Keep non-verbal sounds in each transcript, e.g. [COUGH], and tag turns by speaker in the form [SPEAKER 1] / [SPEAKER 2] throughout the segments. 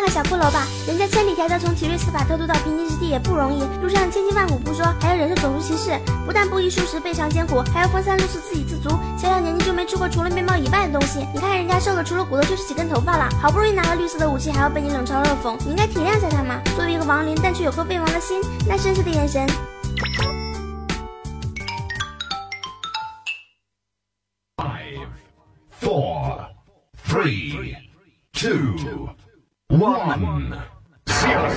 [SPEAKER 1] 那个小骷髅吧，人家千里迢迢从提瑞斯法偷渡到平静之地也不容易，路上千辛万苦不说，还要忍受种族歧视，不但不衣舒适，背常艰苦，还要风餐露宿，自给自足。小小年纪就没吃过除了面包以外的东西，你看人家瘦的除了骨头就是几根头发了，好不容易拿了绿色的武器，还要被你冷嘲热讽，你应该体谅一下他嘛。作为一个亡灵，但却有颗飞王的心，那深邃的眼神。
[SPEAKER 2] Five, four, three, two, one, zero.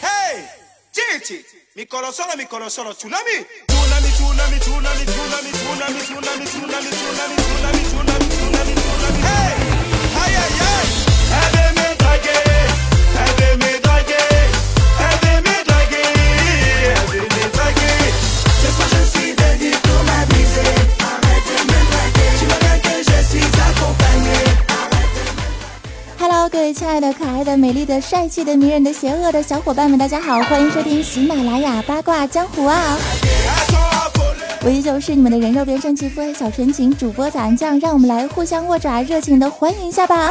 [SPEAKER 3] Hey, Chichi, mi corazón, mi corazón, tsunami. Tsunami, tsunami, tsunami, tsunami, tsunami, tsunami, tsunami, tsunami, tsunami, tsunami, tsunami, tsunami.
[SPEAKER 4] 爱的、可爱的、美丽的、帅气的、迷人的、邪恶的小伙伴们，大家好，欢迎收听喜马拉雅八卦江湖啊！我依旧是你们的人肉变声器腹黑小纯情主播咱酱，让我们来互相握爪，热情的欢迎一下吧！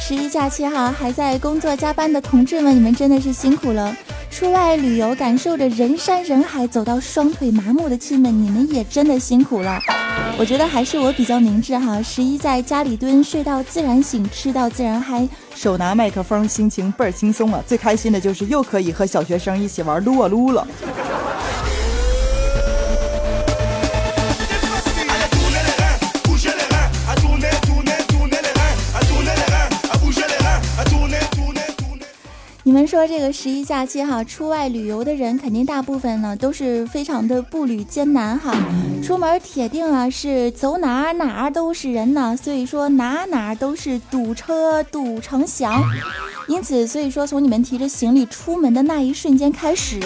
[SPEAKER 4] 十一假期哈，还在工作加班的同志们，你们真的是辛苦了。出外旅游，感受着人山人海，走到双腿麻木的亲们，你们也真的辛苦了。我觉得还是我比较明智哈，十一在家里蹲，睡到自然醒，吃到自然嗨，
[SPEAKER 5] 手拿麦克风，心情倍儿轻松啊！最开心的就是又可以和小学生一起玩撸啊撸了。
[SPEAKER 4] 你们说这个十一假期哈，出外旅游的人肯定大部分呢都是非常的步履艰难哈，出门铁定啊是走哪儿哪儿都是人呢，所以说哪哪儿都是堵车堵成翔，因此所以说从你们提着行李出门的那一瞬间开始，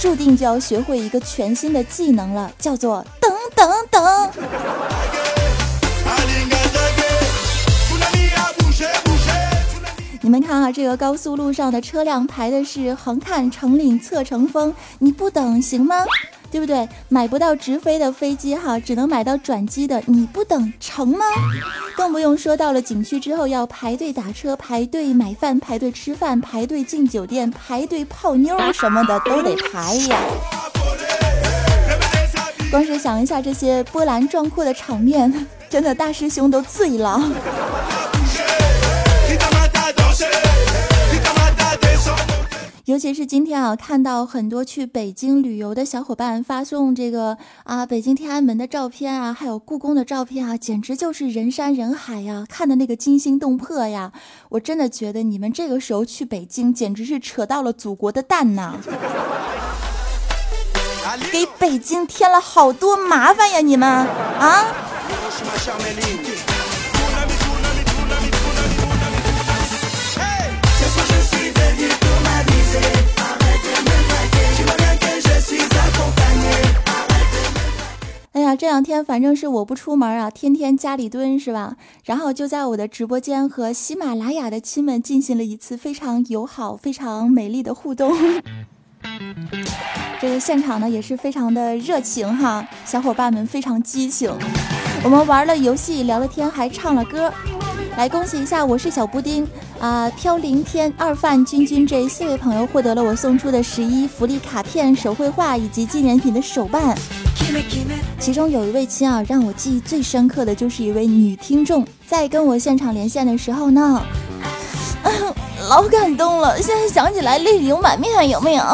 [SPEAKER 4] 注定就要学会一个全新的技能了，叫做等等等。你们看啊，这个高速路上的车辆排的是横看成岭侧成峰，你不等行吗？对不对？买不到直飞的飞机哈，只能买到转机的，你不等成吗？更不用说到了景区之后要排队打车、排队买饭、排队吃饭、排队进酒店、排队泡妞什么的都得排呀。光是想一下这些波澜壮阔的场面，真的大师兄都醉了。尤其是今天啊，看到很多去北京旅游的小伙伴发送这个啊北京天安门的照片啊，还有故宫的照片啊，简直就是人山人海呀，看的那个惊心动魄呀！我真的觉得你们这个时候去北京，简直是扯到了祖国的蛋呐，[LAUGHS] 给北京添了好多麻烦呀！你们啊！这两天反正是我不出门啊，天天家里蹲是吧？然后就在我的直播间和喜马拉雅的亲们进行了一次非常友好、非常美丽的互动。[LAUGHS] 这个现场呢也是非常的热情哈，小伙伴们非常激情。我们玩了游戏，聊了天，还唱了歌。来恭喜一下，我是小布丁啊、飘零天、二范、君君这四位朋友获得了我送出的十一福利卡片、手绘画以及纪念品的手办。其中有一位亲啊，让我记忆最深刻的就是一位女听众，在跟我现场连线的时候呢，[LAUGHS] 老感动了，现在想起来泪流满面，有没有？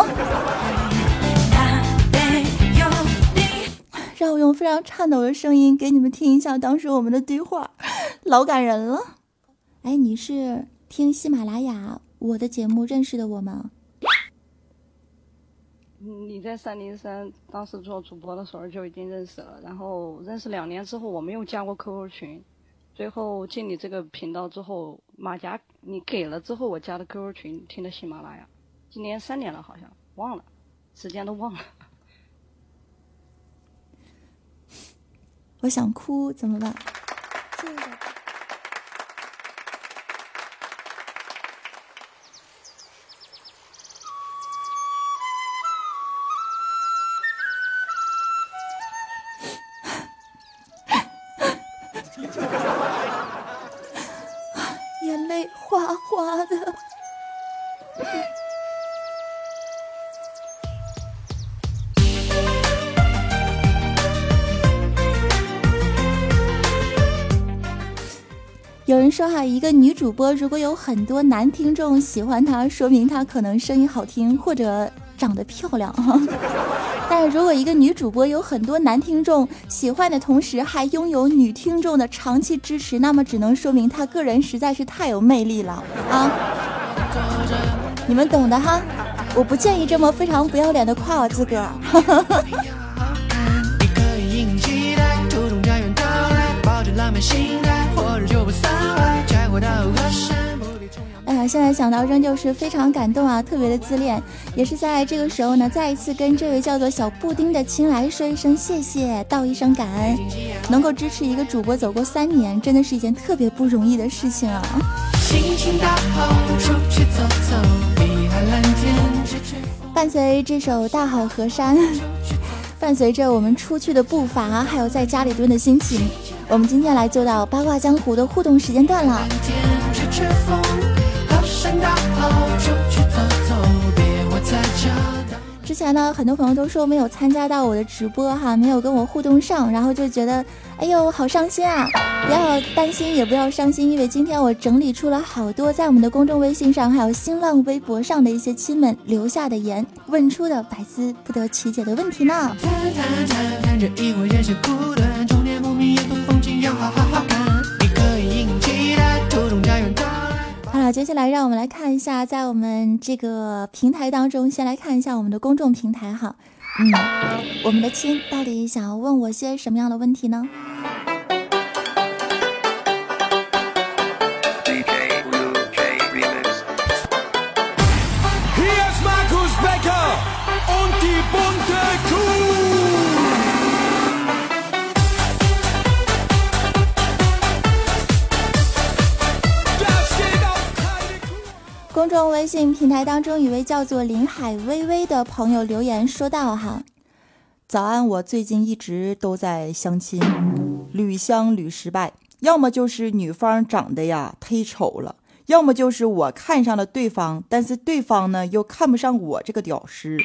[SPEAKER 4] 让我用非常颤抖的声音给你们听一下当时我们的对话，老感人了。哎，你是听喜马拉雅我的节目认识的我吗？
[SPEAKER 6] 你在三零三当时做主播的时候就已经认识了，然后认识两年之后，我没有加过 QQ 群，最后进你这个频道之后，马甲你给了之后，我加的 QQ 群，听的喜马拉雅，今年三年了，好像忘了，时间都忘了。[LAUGHS]
[SPEAKER 4] 我想哭，怎么办？说哈，一个女主播如果有很多男听众喜欢她，说明她可能声音好听或者长得漂亮哈。[LAUGHS] 但是如果一个女主播有很多男听众喜欢的同时，还拥有女听众的长期支持，那么只能说明她个人实在是太有魅力了啊！你们懂的哈，我不建议这么非常不要脸的夸我自个儿。[LAUGHS] 哎呀，现在想到仍旧是非常感动啊，特别的自恋。也是在这个时候呢，再一次跟这位叫做小布丁的亲来说一声谢谢，道一声感恩。能够支持一个主播走过三年，真的是一件特别不容易的事情啊。伴随这首《大好河山》，伴随着我们出去的步伐，还有在家里蹲的心情。我们今天来做到八卦江湖的互动时间段了。之前呢，很多朋友都说没有参加到我的直播哈，没有跟我互动上，然后就觉得，哎呦，好伤心啊！不要担心，也不要伤心，因为今天我整理出了好多在我们的公众微信上，还有新浪微博上的一些亲们留下的言，问出的百思不得其解的问题呢。好了，接下来让我们来看一下，在我们这个平台当中，先来看一下我们的公众平台哈。嗯，我们的亲到底想要问我些什么样的问题呢？公众微信平台当中，一位叫做林海微微的朋友留言说道：“哈，早安，我最近一直都在相亲，屡相屡失败，要么就是女方长得呀忒丑了，要么就是我看上了对方，但是对方呢又看不上我这个屌丝。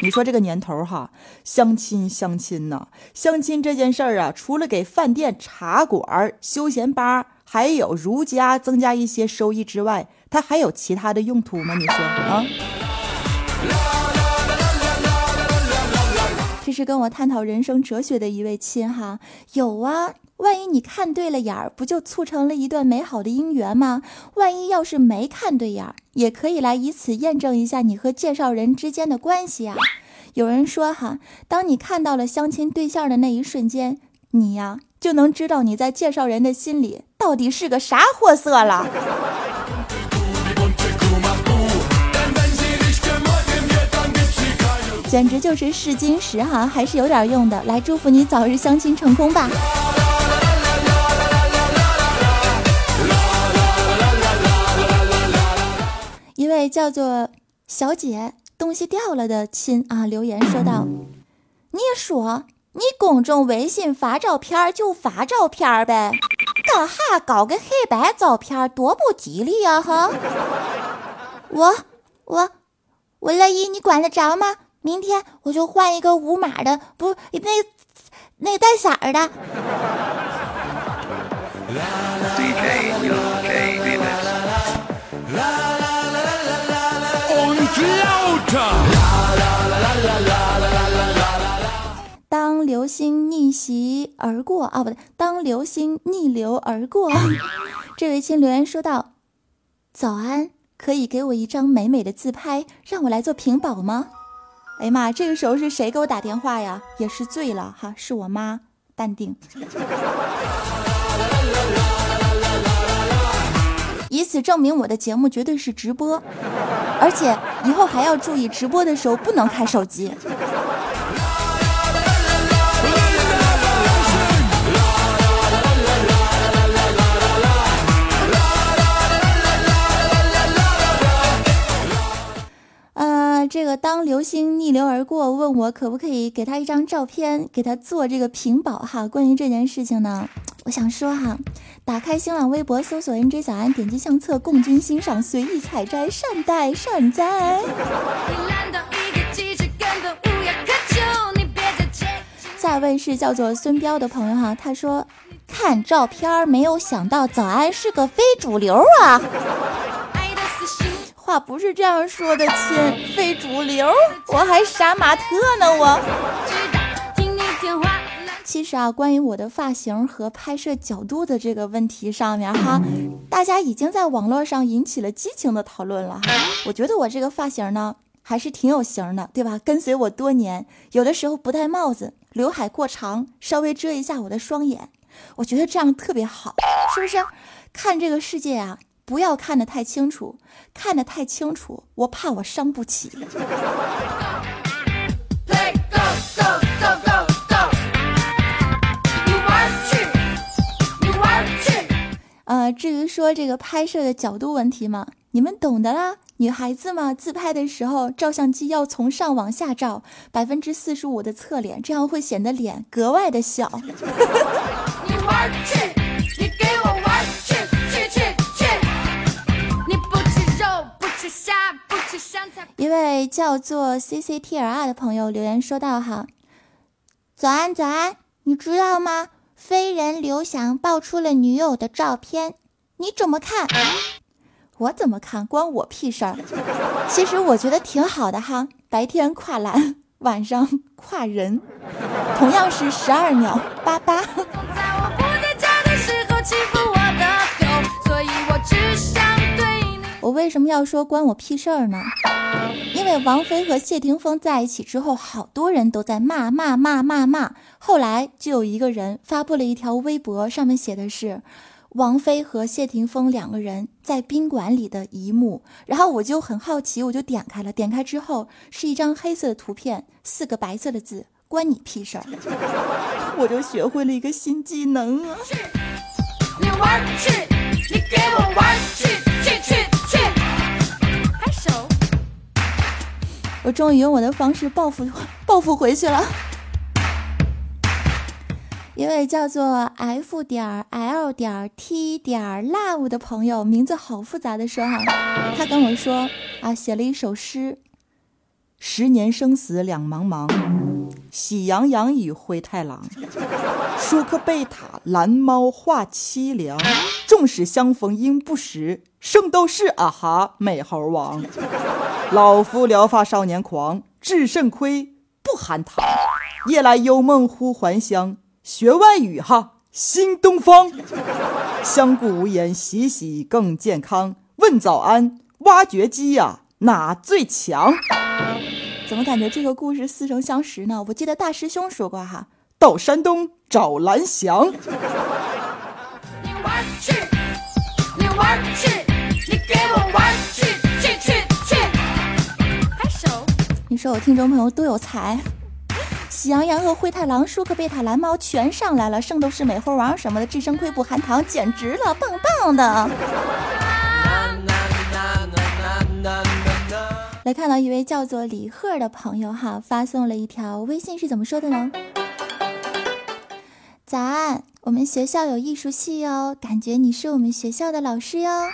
[SPEAKER 4] 你说这个年头哈，相亲相亲呐，相亲这件事儿啊，除了给饭店、茶馆、休闲吧，还有如家增加一些收益之外。”它还有其他的用途吗？你说啊？这是跟我探讨人生哲学的一位亲哈，有啊。万一你看对了眼儿，不就促成了一段美好的姻缘吗？万一要是没看对眼儿，也可以来以此验证一下你和介绍人之间的关系啊。有人说哈，当你看到了相亲对象的那一瞬间，你呀就能知道你在介绍人的心里到底是个啥货色了。简直就是试金石哈，还是有点用的。来，祝福你早日相亲成功吧！一位叫做小姐东西掉了的亲啊，留言说道：“你说你公众微信发照片就发照片呗，干哈搞个黑白照片，多不吉利呀哈！我我我乐意，你管得着吗？”明天我就换一个无码的，不，那那带色儿的。当流星逆袭而过啊，不对，当流星逆流而过。这位亲留言说道：“早安，可以给我一张美美的自拍，让我来做屏保吗？”哎呀妈！这个时候是谁给我打电话呀？也是醉了哈，是我妈。淡定，以此证明我的节目绝对是直播，而且以后还要注意直播的时候不能开手机。个当流星逆流而过，问我可不可以给他一张照片，给他做这个屏保哈。关于这件事情呢，[TSK] 我想说哈，打开新浪微博搜索 NJ 小安，点击相册，共军欣赏，随意采摘，善待善哉。下一位是叫做孙彪的朋友哈，他说。看看照片，没有想到早安是个非主流啊。[LAUGHS] 话不是这样说的，亲，非主流，我还杀马特呢，我。其实啊，关于我的发型和拍摄角度的这个问题上面哈，大家已经在网络上引起了激情的讨论了哈。我觉得我这个发型呢，还是挺有型的，对吧？跟随我多年，有的时候不戴帽子，刘海过长，稍微遮一下我的双眼，我觉得这样特别好，是不是？看这个世界啊，不要看得太清楚，看得太清楚，我怕我伤不起。呃，至于说这个拍摄的角度问题嘛，你们懂的啦。女孩子嘛，自拍的时候，照相机要从上往下照，百分之四十五的侧脸，这样会显得脸格外的小。你玩去，叫做 C C T R 的朋友留言说道：“哈，早安早安，你知道吗？”飞人刘翔爆出了女友的照片，你怎么看？我怎么看？关我屁事儿！其实我觉得挺好的哈，白天跨栏，晚上跨人，同样是十二秒八八。我为什么要说关我屁事儿呢？因为王菲和谢霆锋在一起之后，好多人都在骂骂骂骂骂。后来就有一个人发布了一条微博，上面写的是王菲和谢霆锋两个人在宾馆里的一幕。然后我就很好奇，我就点开了。点开之后是一张黑色的图片，四个白色的字：关你屁事儿。[LAUGHS] 我就学会了一个新技能啊！你玩去，你给我玩去。我终于用我的方式报复 [LAUGHS] 报复回去了。一位叫做 F 点 L 点 T 点 Love 的朋友，名字好复杂的说哈，他跟我说啊，写了一首诗：十年生死两茫茫，喜羊羊与灰太狼，舒克贝塔蓝猫画凄凉，纵使相逢应不识。圣斗士啊哈，美猴王，老夫聊发少年狂，智肾亏不含糖。夜来幽梦忽还乡，学外语哈，新东方。相顾无言，洗洗更健康。问早安，挖掘机呀，哪最强？怎么感觉这个故事似曾相识呢？我记得大师兄说过哈，到山东找蓝翔。你玩去，你玩去。你给我玩去去去去！拍手。你说我听众朋友多有才，喜羊羊和灰太狼、舒克贝塔、蓝猫全上来了，圣斗士美猴王什么的，智商亏不含糖，简直了，棒棒的。来看到一位叫做李贺的朋友哈，发送了一条微信，是怎么说的呢？早安，我们学校有艺术系哟，感觉你是我们学校的老师哟。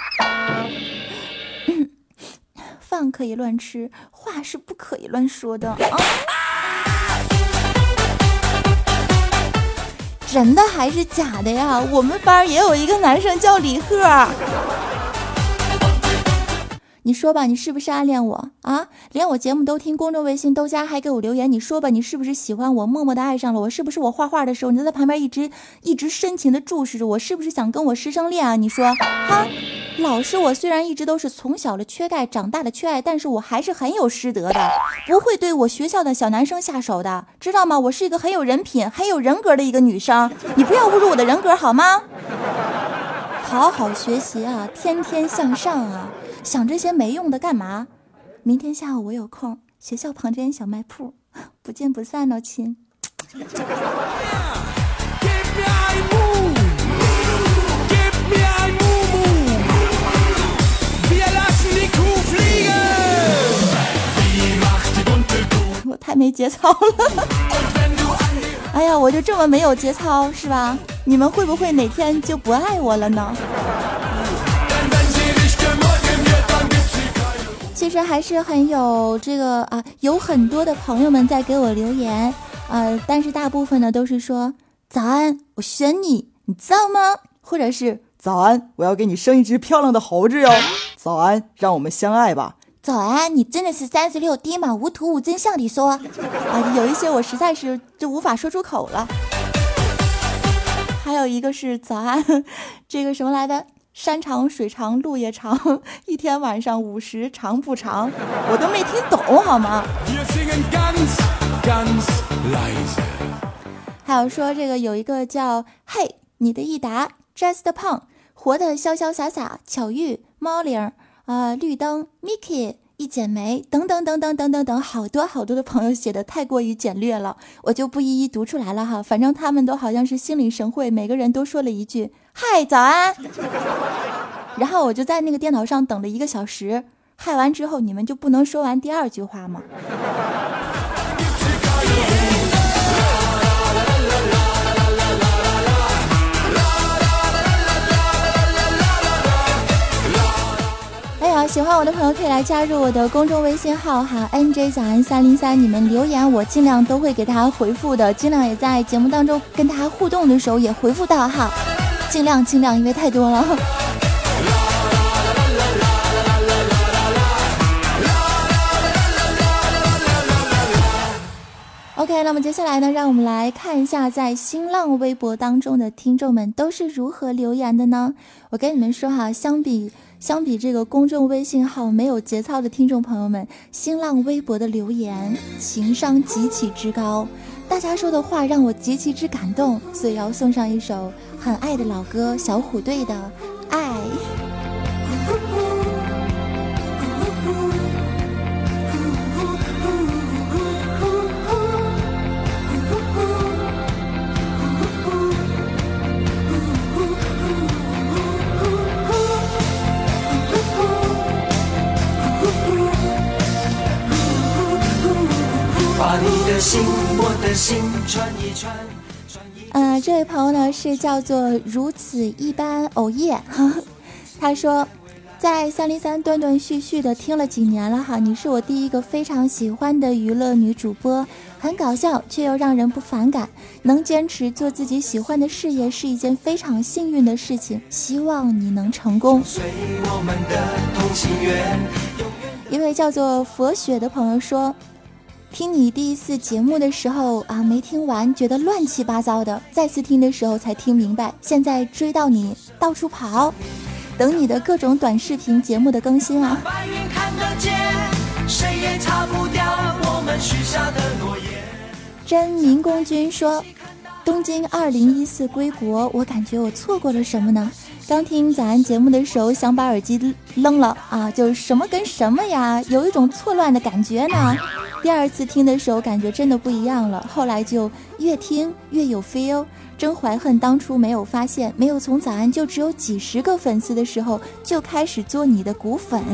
[SPEAKER 4] [COUGHS] 饭可以乱吃，话是不可以乱说的啊。真的还是假的呀？我们班也有一个男生叫李贺。你说吧，你是不是暗恋我啊？连我节目都听，公众微信都加，还给我留言。你说吧，你是不是喜欢我，默默的爱上了我？是不是我画画的时候，你在旁边一直一直深情的注视着我？是不是想跟我师生恋啊？你说，哈，老师，我虽然一直都是从小的缺钙，长大的缺爱，但是我还是很有师德的，不会对我学校的小男生下手的，知道吗？我是一个很有人品、很有人格的一个女生，你不要侮辱我的人格好吗？好好学习啊，天天向上啊。想这些没用的干嘛？明天下午我有空，学校旁边小卖铺，[LAUGHS] 不见不散哦，亲。我太没节操了。[LAUGHS] 哎呀，我就这么没有节操是吧？你们会不会哪天就不爱我了呢？其实还是很有这个啊，有很多的朋友们在给我留言，呃，但是大部分呢都是说早安，我选你，你知道吗？或者是
[SPEAKER 5] 早安，我要给你生一只漂亮的猴子哟。[LAUGHS] 早安，让我们相爱吧。
[SPEAKER 4] 早安，你真的是三十六滴吗？无图无真相地说啊，有一些我实在是就无法说出口了。还有一个是早安，[LAUGHS] 这个什么来的？山长水长路也长，[LAUGHS] 一天晚上五十长不长？我都没听懂好吗？还有说这个有一个叫嘿你的益达 Just 胖活得潇潇洒洒巧遇猫铃啊绿灯 Mickey 一剪梅等等等等等等等好多好多的朋友写的太过于简略了，我就不一一读出来了哈。反正他们都好像是心领神会，每个人都说了一句嗨早安，[LAUGHS] 然后我就在那个电脑上等了一个小时，嗨完之后你们就不能说完第二句话吗？喜欢我的朋友可以来加入我的公众微信号哈，nj 小安三零三，你们留言我尽量都会给大家回复的，尽量也在节目当中跟大家互动的时候也回复到哈，尽量尽量，因为太多了。OK，那么接下来呢，让我们来看一下在新浪微博当中的听众们都是如何留言的呢？我跟你们说哈，相比。相比这个公众微信号没有节操的听众朋友们，新浪微博的留言情商极其之高，大家说的话让我极其之感动，所以要送上一首很爱的老歌小虎队的《爱》。嗯，这位朋友呢是叫做如此一般哦耶，[LAUGHS] 他说，在三零三断断续续的听了几年了哈，你是我第一个非常喜欢的娱乐女主播，很搞笑却又让人不反感，能坚持做自己喜欢的事业是一件非常幸运的事情，希望你能成功。一位叫做佛雪的朋友说。听你第一次节目的时候啊，没听完，觉得乱七八糟的；再次听的时候才听明白。现在追到你到处跑，等你的各种短视频节目的更新啊。真民工君说，东京二零一四归国，我感觉我错过了什么呢？刚听早安节目的时候，想把耳机扔了啊，就什么跟什么呀，有一种错乱的感觉呢。第二次听的时候，感觉真的不一样了。后来就越听越有 feel，真怀恨当初没有发现，没有从早安就只有几十个粉丝的时候就开始做你的骨粉。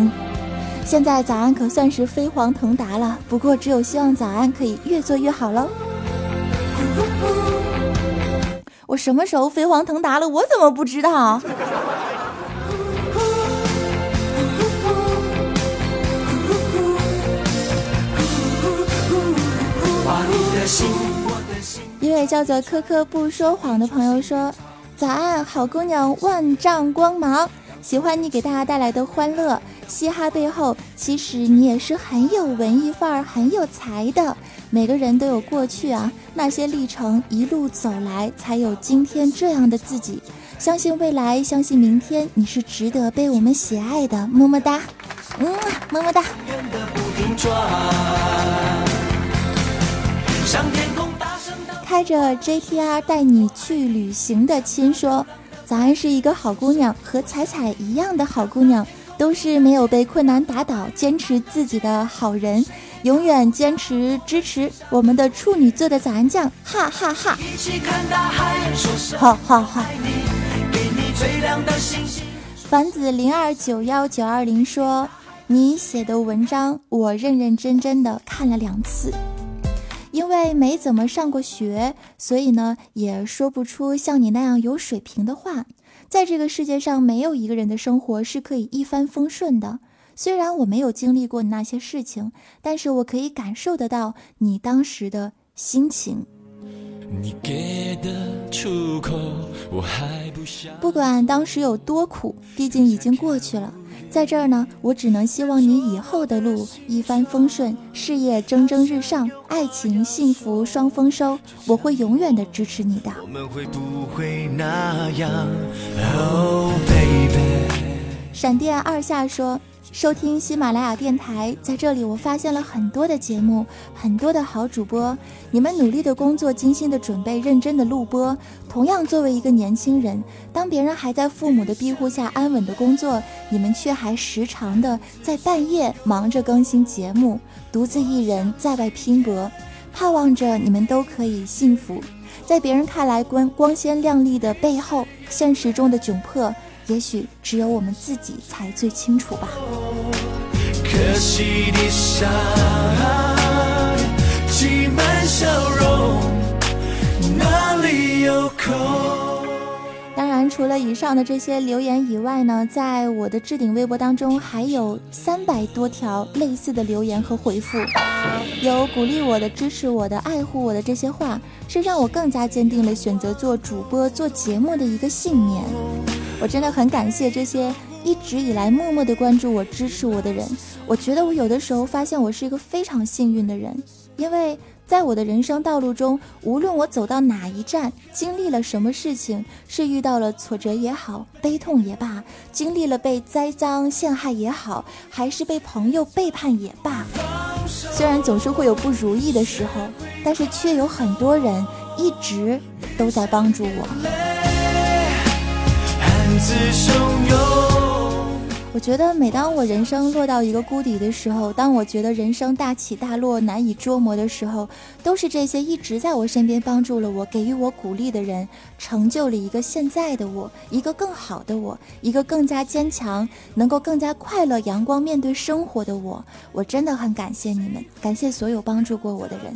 [SPEAKER 4] 现在早安可算是飞黄腾达了，不过只有希望早安可以越做越好喽。我什么时候飞黄腾达了？我怎么不知道？一位叫做科科不说谎的朋友说：“早安，好姑娘，万丈光芒，喜欢你给大家带来的欢乐。嘻哈背后，其实你也是很有文艺范儿、很有才的。”每个人都有过去啊，那些历程一路走来，才有今天这样的自己。相信未来，相信明天，你是值得被我们喜爱的。么么哒，嗯，么么哒。开着 JTR 带你去旅行的亲说，早安是一个好姑娘，和彩彩一样的好姑娘，都是没有被困难打倒，坚持自己的好人。永远坚持支持我们的处女座的早安酱，哈哈哈！哈哈哈！凡子零二九幺九二零说：“你写的文章我认认真真的看了两次，因为没怎么上过学，所以呢也说不出像你那样有水平的话。在这个世界上，没有一个人的生活是可以一帆风顺的。”虽然我没有经历过那些事情，但是我可以感受得到你当时的心情。不管当时有多苦，毕竟已经过去了。在这儿呢，我只能希望你以后的路一帆风顺，事业蒸蒸日上，爱情幸福双丰收。我会永远的支持你的。我们会不会那样？Oh baby。闪电二下说。收听喜马拉雅电台，在这里我发现了很多的节目，很多的好主播。你们努力的工作，精心的准备，认真的录播。同样，作为一个年轻人，当别人还在父母的庇护下安稳的工作，你们却还时常的在半夜忙着更新节目，独自一人在外拼搏。盼望着你们都可以幸福。在别人看来光光鲜亮丽的背后，现实中的窘迫。也许只有我们自己才最清楚吧。可惜的伤，挤满笑容，哪里有空？当然，除了以上的这些留言以外呢，在我的置顶微博当中还有三百多条类似的留言和回复，有鼓励我的、支持我的、爱护我的这些话，是让我更加坚定了选择做主播、做节目的一个信念。我真的很感谢这些一直以来默默的关注我、支持我的人。我觉得我有的时候发现我是一个非常幸运的人，因为。在我的人生道路中，无论我走到哪一站，经历了什么事情，是遇到了挫折也好，悲痛也罢，经历了被栽赃陷害也好，还是被朋友背叛也罢，虽然总是会有不如意的时候，但是却有很多人一直都在帮助我。我觉得，每当我人生落到一个谷底的时候，当我觉得人生大起大落难以捉摸的时候，都是这些一直在我身边帮助了我、给予我鼓励的人，成就了一个现在的我，一个更好的我，一个更加坚强、能够更加快乐、阳光面对生活的我。我真的很感谢你们，感谢所有帮助过我的人。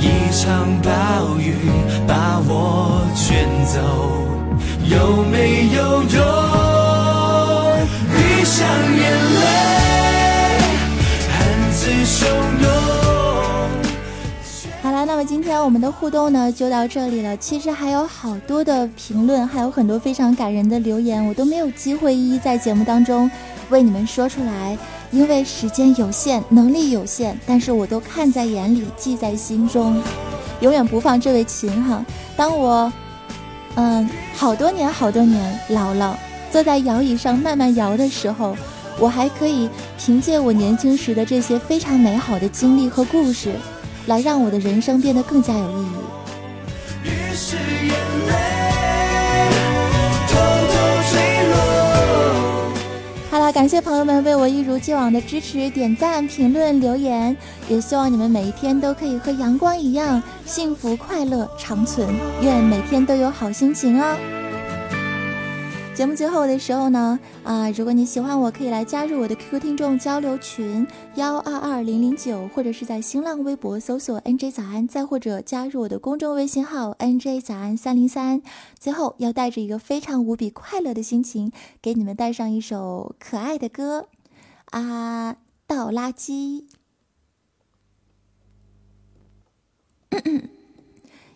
[SPEAKER 4] 一场暴雨把我卷走有没有用？闭上眼泪，暗自汹涌。好了，那么今天我们的互动呢就到这里了。其实还有好多的评论，还有很多非常感人的留言，我都没有机会一一在节目当中为你们说出来，因为时间有限，能力有限。但是我都看在眼里，记在心中，永远不放这位琴哈。当我。嗯，好多年好多年老了，坐在摇椅上慢慢摇的时候，我还可以凭借我年轻时的这些非常美好的经历和故事，来让我的人生变得更加有意义。于是感谢朋友们为我一如既往的支持、点赞、评论、留言，也希望你们每一天都可以和阳光一样幸福快乐长存，愿每天都有好心情哦。节目最后的时候呢，啊，如果你喜欢我，可以来加入我的 QQ 听众交流群幺二二零零九，或者是在新浪微博搜索 NJ 早安，再或者加入我的公众微信号 NJ 早安三零三。最后要带着一个非常无比快乐的心情，给你们带上一首可爱的歌啊，倒垃圾，[COUGHS]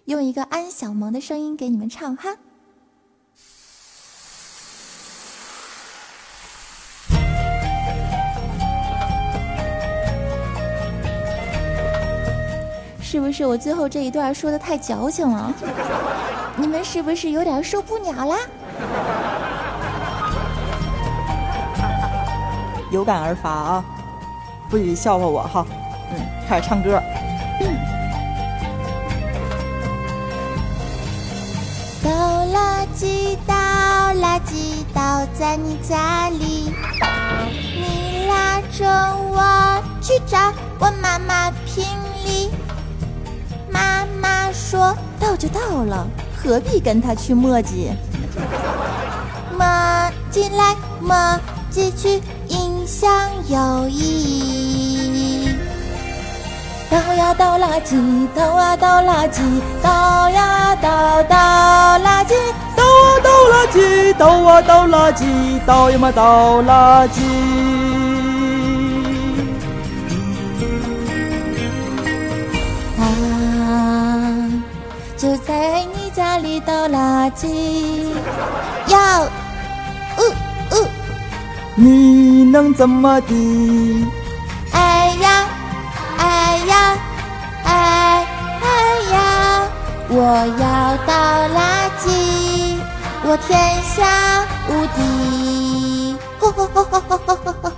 [SPEAKER 4] 用一个安小萌的声音给你们唱哈。是不是我最后这一段说的太矫情了？你们是不是有点受不了啦？
[SPEAKER 5] 有感而发啊！不许笑话我哈！嗯，开始唱歌。
[SPEAKER 1] 倒垃圾，倒垃圾，倒在你家里。你拉着我去找我妈妈说：“
[SPEAKER 4] 到就到了，何必跟他去磨叽？[LAUGHS]
[SPEAKER 1] 磨进来，磨进去，影响友谊。倒呀
[SPEAKER 4] 倒垃圾，倒啊倒垃圾，倒呀倒倒垃圾，
[SPEAKER 5] 倒啊倒垃圾，倒啊倒垃圾，倒呀嘛倒垃圾。
[SPEAKER 4] 你家里倒垃圾，要，呜呜，
[SPEAKER 5] 你能怎么的？
[SPEAKER 4] 哎呀，哎呀，哎哎呀，我要倒垃圾，我天下无敌。吼吼吼吼吼吼吼！